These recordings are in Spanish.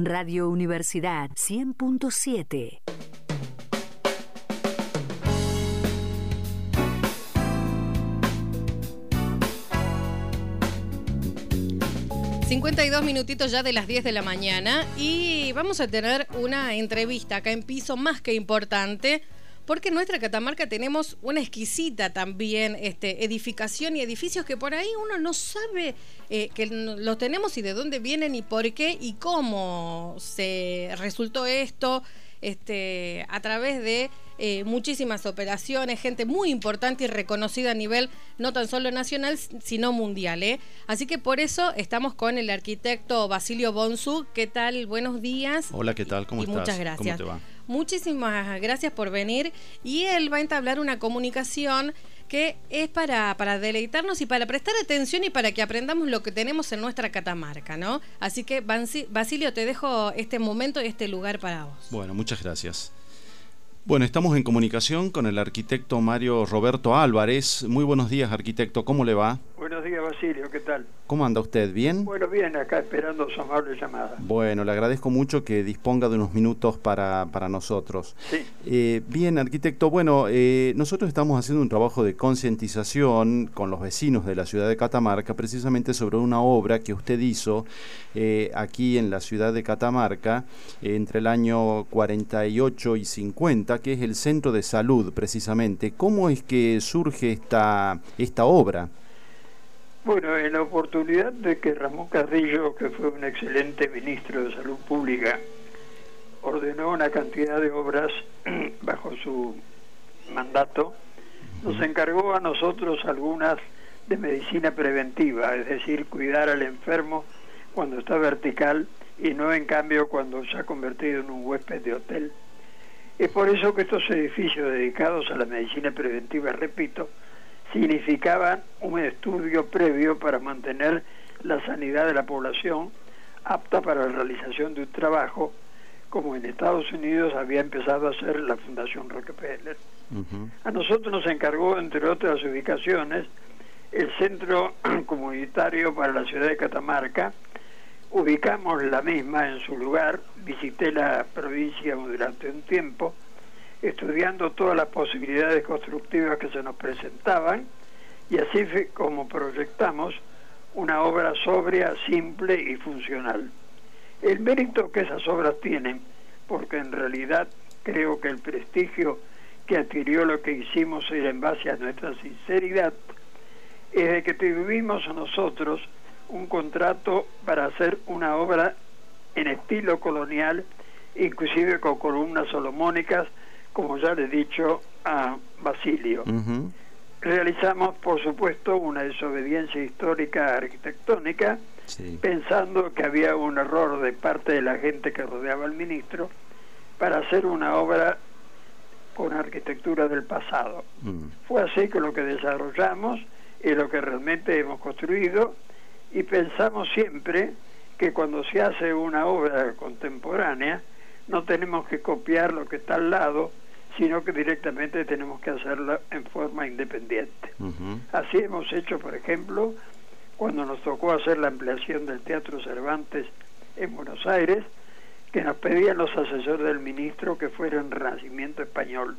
Radio Universidad 100.7. ...52 minutitos ya de las 10 de la mañana... ...y vamos a tener una entrevista acá en piso más que importante porque en nuestra Catamarca tenemos una exquisita también este, edificación y edificios que por ahí uno no sabe eh, que los tenemos y de dónde vienen y por qué y cómo se resultó esto este, a través de eh, muchísimas operaciones, gente muy importante y reconocida a nivel no tan solo nacional, sino mundial. ¿eh? Así que por eso estamos con el arquitecto Basilio Bonsu. ¿Qué tal? Buenos días. Hola, ¿qué tal? ¿Cómo y estás? Muchas gracias. ¿Cómo te va? Muchísimas gracias por venir y él va a entablar una comunicación que es para, para deleitarnos y para prestar atención y para que aprendamos lo que tenemos en nuestra Catamarca, ¿no? Así que, Basilio, te dejo este momento y este lugar para vos. Bueno, muchas gracias. Bueno, estamos en comunicación con el arquitecto Mario Roberto Álvarez. Muy buenos días, arquitecto. ¿Cómo le va? Buenos días, Basilio. ¿Qué tal? ¿Cómo anda usted? ¿Bien? Bueno, bien, acá esperando su amable llamada. Bueno, le agradezco mucho que disponga de unos minutos para, para nosotros. Sí. Eh, bien, arquitecto, bueno, eh, nosotros estamos haciendo un trabajo de concientización con los vecinos de la ciudad de Catamarca, precisamente sobre una obra que usted hizo eh, aquí en la ciudad de Catamarca entre el año 48 y 50, que es el Centro de Salud, precisamente. ¿Cómo es que surge esta, esta obra? Bueno, en la oportunidad de que Ramón Carrillo, que fue un excelente ministro de Salud Pública, ordenó una cantidad de obras bajo su mandato, nos encargó a nosotros algunas de medicina preventiva, es decir, cuidar al enfermo cuando está vertical y no en cambio cuando se ha convertido en un huésped de hotel. Es por eso que estos edificios dedicados a la medicina preventiva, repito, significaban un estudio previo para mantener la sanidad de la población apta para la realización de un trabajo como en Estados Unidos había empezado a hacer la Fundación Rockefeller. A nosotros nos encargó, entre otras ubicaciones, el Centro Comunitario para la Ciudad de Catamarca. Ubicamos la misma en su lugar, visité la provincia durante un tiempo, estudiando todas las posibilidades constructivas que se nos presentaban y así fue como proyectamos una obra sobria, simple y funcional. El mérito que esas obras tienen, porque en realidad creo que el prestigio que adquirió lo que hicimos era en base a nuestra sinceridad, es de que tuvimos nosotros un contrato para hacer una obra en estilo colonial, inclusive con columnas solomónicas, como ya le he dicho a Basilio. Realizamos, por supuesto, una desobediencia histórica arquitectónica, pensando que había un error de parte de la gente que rodeaba al ministro para hacer una obra con arquitectura del pasado. Mm. Fue así que lo que desarrollamos es lo que realmente hemos construido y pensamos siempre que cuando se hace una obra contemporánea no tenemos que copiar lo que está al lado, sino que directamente tenemos que hacerla en forma independiente. Así hemos hecho, por ejemplo, cuando nos tocó hacer la ampliación del Teatro Cervantes en Buenos Aires, que nos pedían los asesores del ministro que fuera un renacimiento español.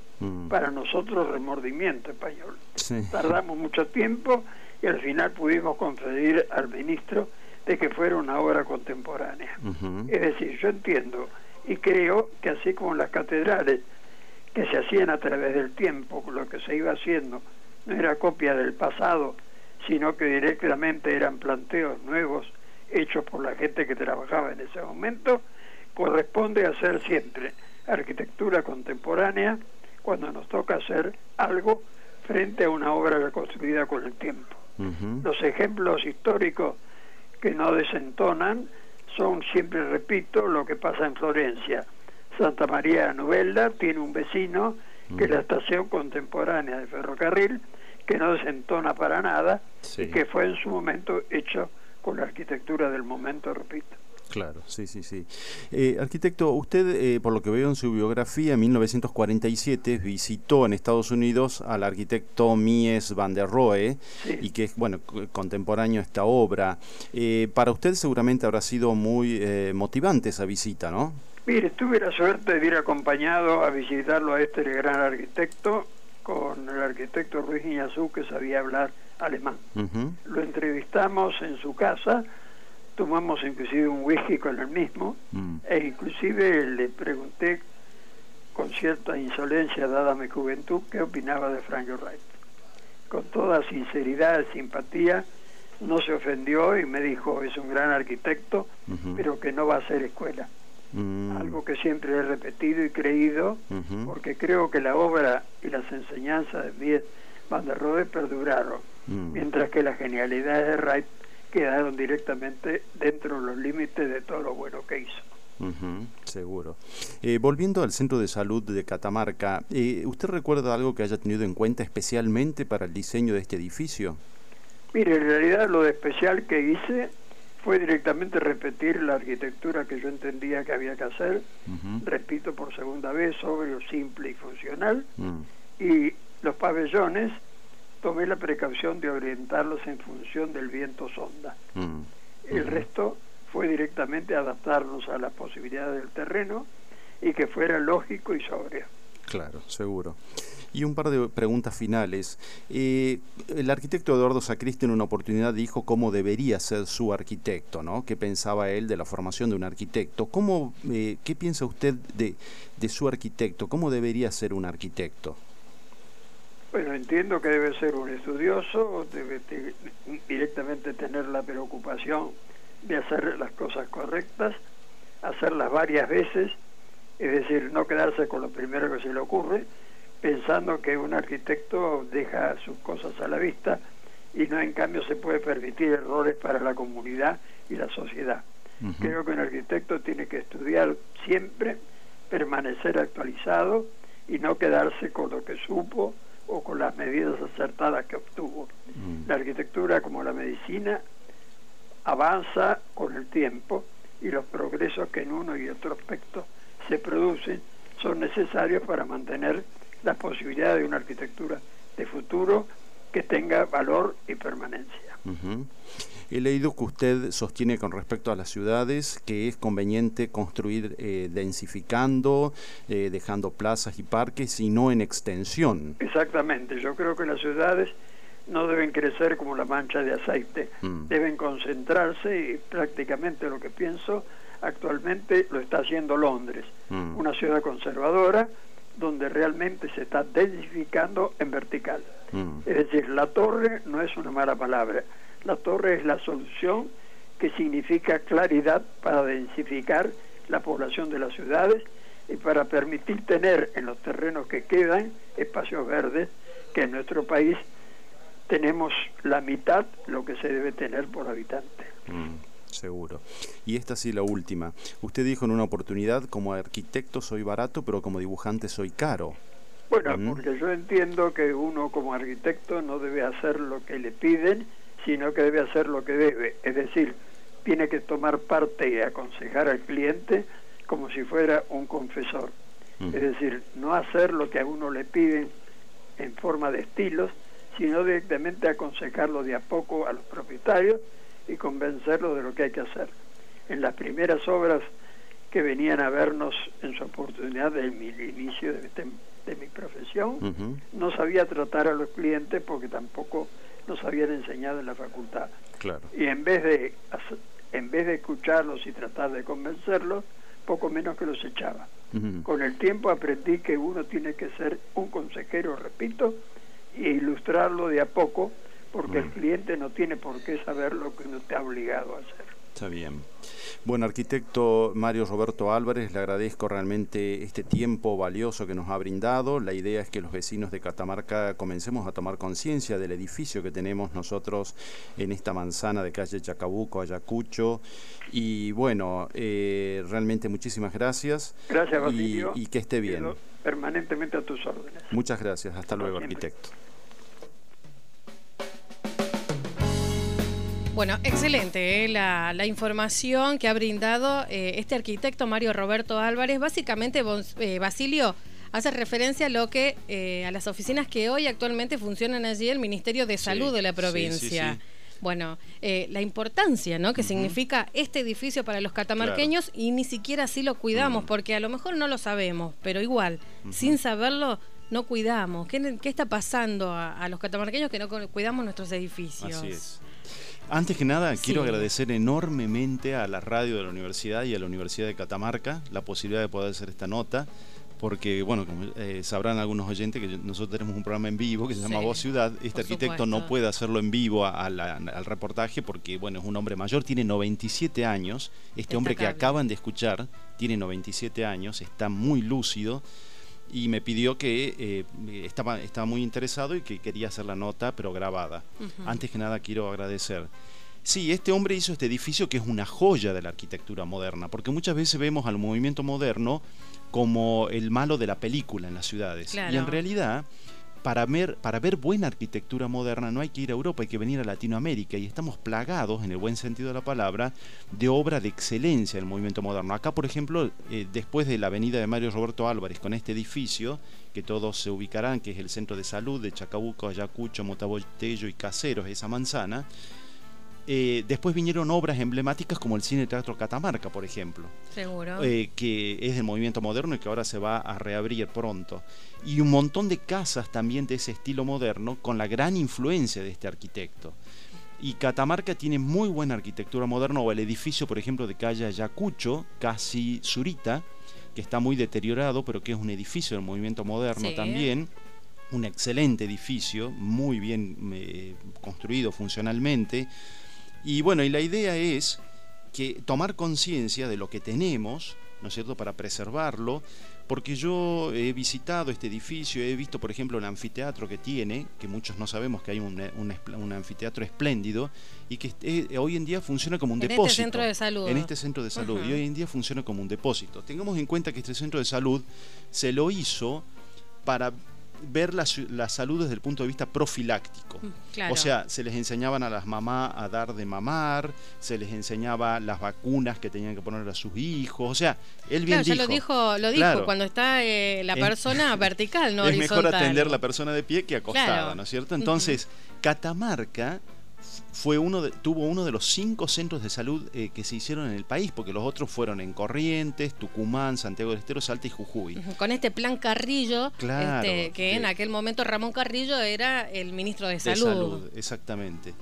Para nosotros, remordimiento español. Tardamos mucho tiempo y al final pudimos concedir al ministro de que fuera una obra contemporánea. Es decir, yo entiendo y creo que así como las catedrales que se hacían a través del tiempo, lo que se iba haciendo no era copia del pasado, sino que directamente eran planteos nuevos hechos por la gente que trabajaba en ese momento, corresponde hacer siempre arquitectura contemporánea cuando nos toca hacer algo frente a una obra reconstruida con el tiempo. Los ejemplos históricos que no desentonan son, siempre repito, lo que pasa en Florencia. Santa María Novelda tiene un vecino que es la estación contemporánea de ferrocarril, que no desentona para nada y que fue en su momento hecho con la arquitectura del momento, repito. Claro, sí, sí, sí. Eh, arquitecto, usted, eh, por lo que veo en su biografía, en 1947 visitó en Estados Unidos al arquitecto Mies van der Rohe y que es, bueno, contemporáneo a esta obra. Eh, para usted seguramente habrá sido muy motivante esa visita, ¿no? Mire, tuve la suerte de ir acompañado a visitarlo a este gran arquitecto con el arquitecto Ruiz Iñazú, que sabía hablar alemán. Lo entrevistamos en su casa tomamos inclusive un whisky con el mismo mm. e inclusive le pregunté con cierta insolencia dada mi juventud qué opinaba de Frank Wright. Con toda sinceridad, y simpatía, no se ofendió y me dijo es un gran arquitecto, pero que no va a ser escuela. Mm. Algo que siempre he repetido y creído, porque creo que la obra y las enseñanzas de van der Rohe perduraron, mm. mientras que la genialidad de Wright quedaron directamente dentro de los límites de todo lo bueno que hizo. seguro. Eh, volviendo al centro de salud de Catamarca, eh, ¿usted recuerda algo que haya tenido en cuenta especialmente para el diseño de este edificio? Mire, en realidad lo de especial que hice fue directamente repetir la arquitectura que yo entendía que había que hacer, repito por segunda vez, sobrio, simple y funcional, mm. y los pabellones tomé la precaución de orientarlos en función del viento sonda. Mm. El resto fue directamente adaptarnos a las posibilidades del terreno y que fuera lógico y sobrio. Claro, seguro. Y un par de preguntas finales. Eh, el arquitecto Eduardo Sacristi en una oportunidad dijo cómo debería ser su arquitecto, ¿no? ¿Qué pensaba él de la formación de un arquitecto? ¿Cómo, eh, ¿Qué piensa usted de, de su arquitecto? ¿Cómo debería ser un arquitecto? Bueno, entiendo que debe ser un estudioso, debe directamente tener la preocupación de hacer las cosas correctas, hacerlas varias veces, es decir, no quedarse con lo primero que se le ocurre, pensando que un arquitecto deja sus cosas a la vista y no en cambio se puede permitir errores para la comunidad y la sociedad. Creo que un arquitecto tiene que estudiar siempre, permanecer actualizado y no quedarse con lo que supo o con las medidas acertadas que obtuvo. Mm. La arquitectura, como la medicina, avanza con el tiempo y los progresos que en uno y otro aspecto se producen son necesarios para mantener la posibilidad de una arquitectura de futuro que tenga valor y permanencia. He leído que usted sostiene con respecto a las ciudades que es conveniente construir eh, densificando, eh, dejando plazas y parques y no en extensión. Exactamente, yo creo que las ciudades no deben crecer como la mancha de aceite, mm. deben concentrarse y prácticamente lo que pienso actualmente lo está haciendo Londres, mm. una ciudad conservadora donde realmente se está densificando en vertical. Mm. Es decir, la torre no es una mala palabra, la torre es la solución que significa claridad para densificar la población de las ciudades y para permitir tener en los terrenos que quedan espacios verdes que en nuestro país tenemos la mitad lo que se debe tener por habitante. Mm, seguro. Y esta sí la última. Usted dijo en una oportunidad, como arquitecto soy barato, pero como dibujante soy caro. Bueno, mm. porque yo entiendo que uno como arquitecto no debe hacer lo que le piden, sino que debe hacer lo que debe, es decir, tiene que tomar parte y aconsejar al cliente como si fuera un confesor. Es decir, no hacer lo que a uno le piden en forma de estilos, sino directamente aconsejarlo de a poco a los propietarios y convencerlos de lo que hay que hacer. En las primeras obras que venían a vernos en su oportunidad del inicio de, de mi profesión, no sabía tratar a los clientes porque tampoco nos habían enseñado en la facultad. Y en vez de en vez de escucharlos y tratar de convencerlos, poco menos que los echaba. Con el tiempo aprendí que uno tiene que ser un consejero, repito, e ilustrarlo de a poco, porque el cliente no tiene por qué saber lo que uno está obligado a hacer. Está bien. Bueno, arquitecto Mario Roberto Álvarez, le agradezco realmente este tiempo valioso que nos ha brindado. La idea es que los vecinos de Catamarca comencemos a tomar conciencia del edificio que tenemos nosotros en esta manzana de calle Chacabuco, Ayacucho. Y bueno, eh, realmente muchísimas gracias. Gracias, Y, que esté bien. Permanentemente a tus órdenes. Muchas gracias. Hasta luego, arquitecto. Bueno, excelente eh, la, información que ha brindado eh, este arquitecto Mario Roberto Álvarez. Básicamente, eh, Basilio hace referencia a lo que a las oficinas que hoy actualmente funcionan allí el Ministerio de Salud de la provincia. bueno, la importancia ¿no? que significa este edificio para los catamarqueños y ni siquiera así lo cuidamos, porque a lo mejor no lo sabemos, pero igual, sin saberlo, no cuidamos. ¿Qué, está pasando a, a, los catamarqueños que no cuidamos nuestros edificios? Así es. Antes que nada, quiero agradecer enormemente a la radio de la universidad y a la Universidad de Catamarca la posibilidad de poder hacer esta nota, porque, bueno, como eh, sabrán algunos oyentes que nosotros tenemos un programa en vivo que se llama Voz Ciudad. Este arquitecto no puede hacerlo en vivo al reportaje porque, bueno, es un hombre mayor, tiene 97 años. Este hombre que acaban de escuchar tiene 97 años, está muy lúcido y me pidió que eh, estaba, estaba muy interesado y que quería hacer la nota, pero grabada. Antes que nada quiero agradecer. Sí, este hombre hizo este edificio que es una joya de la arquitectura moderna, porque muchas veces vemos al movimiento moderno como el malo de la película en las ciudades. Y en realidad para ver, para ver buena arquitectura moderna no hay que ir a Europa, hay que venir a Latinoamérica y estamos plagados, en el buen sentido de la palabra, de obra de excelencia del movimiento moderno. Acá, por ejemplo, eh, después de la avenida de Mario Roberto Álvarez, con este edificio, que todos se ubicarán, que es el centro de salud de Chacabuco, Ayacucho, Motabotello y Caseros, esa manzana, eh, después vinieron obras emblemáticas como el Cine Teatro Catamarca, por ejemplo. Seguro. Eh, que es del movimiento moderno y que ahora se va a reabrir pronto. Y un montón de casas también de ese estilo moderno con la gran influencia de este arquitecto. Y Catamarca tiene muy buena arquitectura moderna, o el edificio, por ejemplo, de calle Ayacucho, casi Zurita, que está muy deteriorado, pero que es un edificio del movimiento moderno también un excelente edificio, muy bien eh, construido funcionalmente, y bueno, y la idea es que tomar conciencia de lo que tenemos, ¿no es cierto?, para preservarlo, porque yo he visitado este edificio, he visto, por ejemplo, el anfiteatro que tiene, que muchos no sabemos que hay un, un, anfiteatro espléndido, y que eh, hoy en día funciona como un depósito. En este centro de salud. En este centro de salud, y hoy en día funciona como un depósito. Tengamos en cuenta que este centro de salud se lo hizo para ver la, salud desde el punto de vista profiláctico. Mm, o sea, se les enseñaban a las mamás a dar de mamar, se les enseñaba las vacunas que tenían que poner a sus hijos. O sea, él bien claro, ya lo dijo, lo dijo cuando está eh, la persona vertical, no Es mejor atender la persona de pie que acostada, ¿no es cierto? Entonces, Catamarca fue uno de, tuvo uno de los cinco centros de salud eh, que se hicieron en el país, porque los otros fueron en Corrientes, Tucumán, Santiago del Estero, Salta y Jujuy. Con este plan Carrillo, este, que en aquel momento Ramón Carrillo era el ministro de Salud. De salud, exactamente.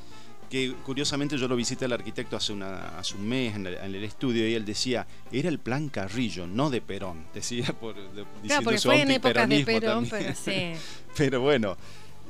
Que curiosamente yo lo visité al arquitecto hace, una, hace un mes en el, estudio y él decía, era el plan Carrillo, no de Perón, decía por, claro, porque fue en épocas de Perón, pero sí. pero bueno,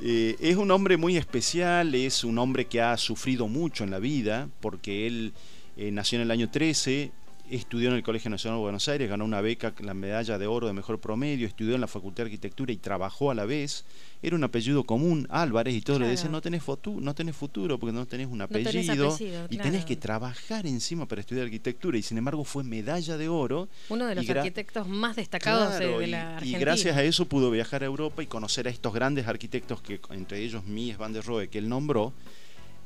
eh, es un hombre muy especial, es un hombre que ha sufrido mucho en la vida, porque él eh, nació en el año 13, estudió en el Colegio Nacional de Buenos Aires, ganó una beca, la medalla de oro de mejor promedio, estudió en la Facultad de Arquitectura y trabajó a la vez. Era un apellido común, Álvarez, y todos le decían, no tenés, futuro, no tenés futuro porque no tenés un apellido, y tenés que trabajar encima para estudiar arquitectura. Y sin embargo fue medalla de oro. Uno de los arquitectos más destacados de, la Argentina. Y gracias a eso pudo viajar a Europa y conocer a estos grandes arquitectos, que entre ellos Mies van der Rohe, que él nombró,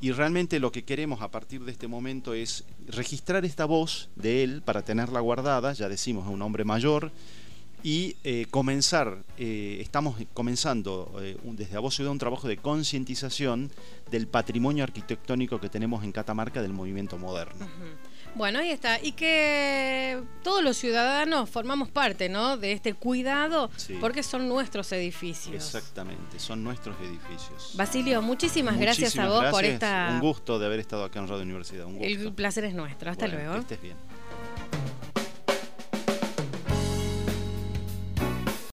y realmente lo que queremos a partir de este momento es registrar esta voz de él para tenerla guardada, ya decimos, es un hombre mayor, y eh, comenzar, eh, estamos comenzando eh, desde A Voz Ciudad un trabajo de concientización del patrimonio arquitectónico que tenemos en Catamarca del movimiento moderno. Bueno, ahí está. Y que todos los ciudadanos formamos parte, ¿no? De este cuidado, porque son nuestros edificios. Exactamente, son nuestros edificios. Basilio, muchísimas, gracias a vos por esta. Un gusto de haber estado acá en Radio Universidad. El placer es nuestro. Hasta luego. Que estés bien.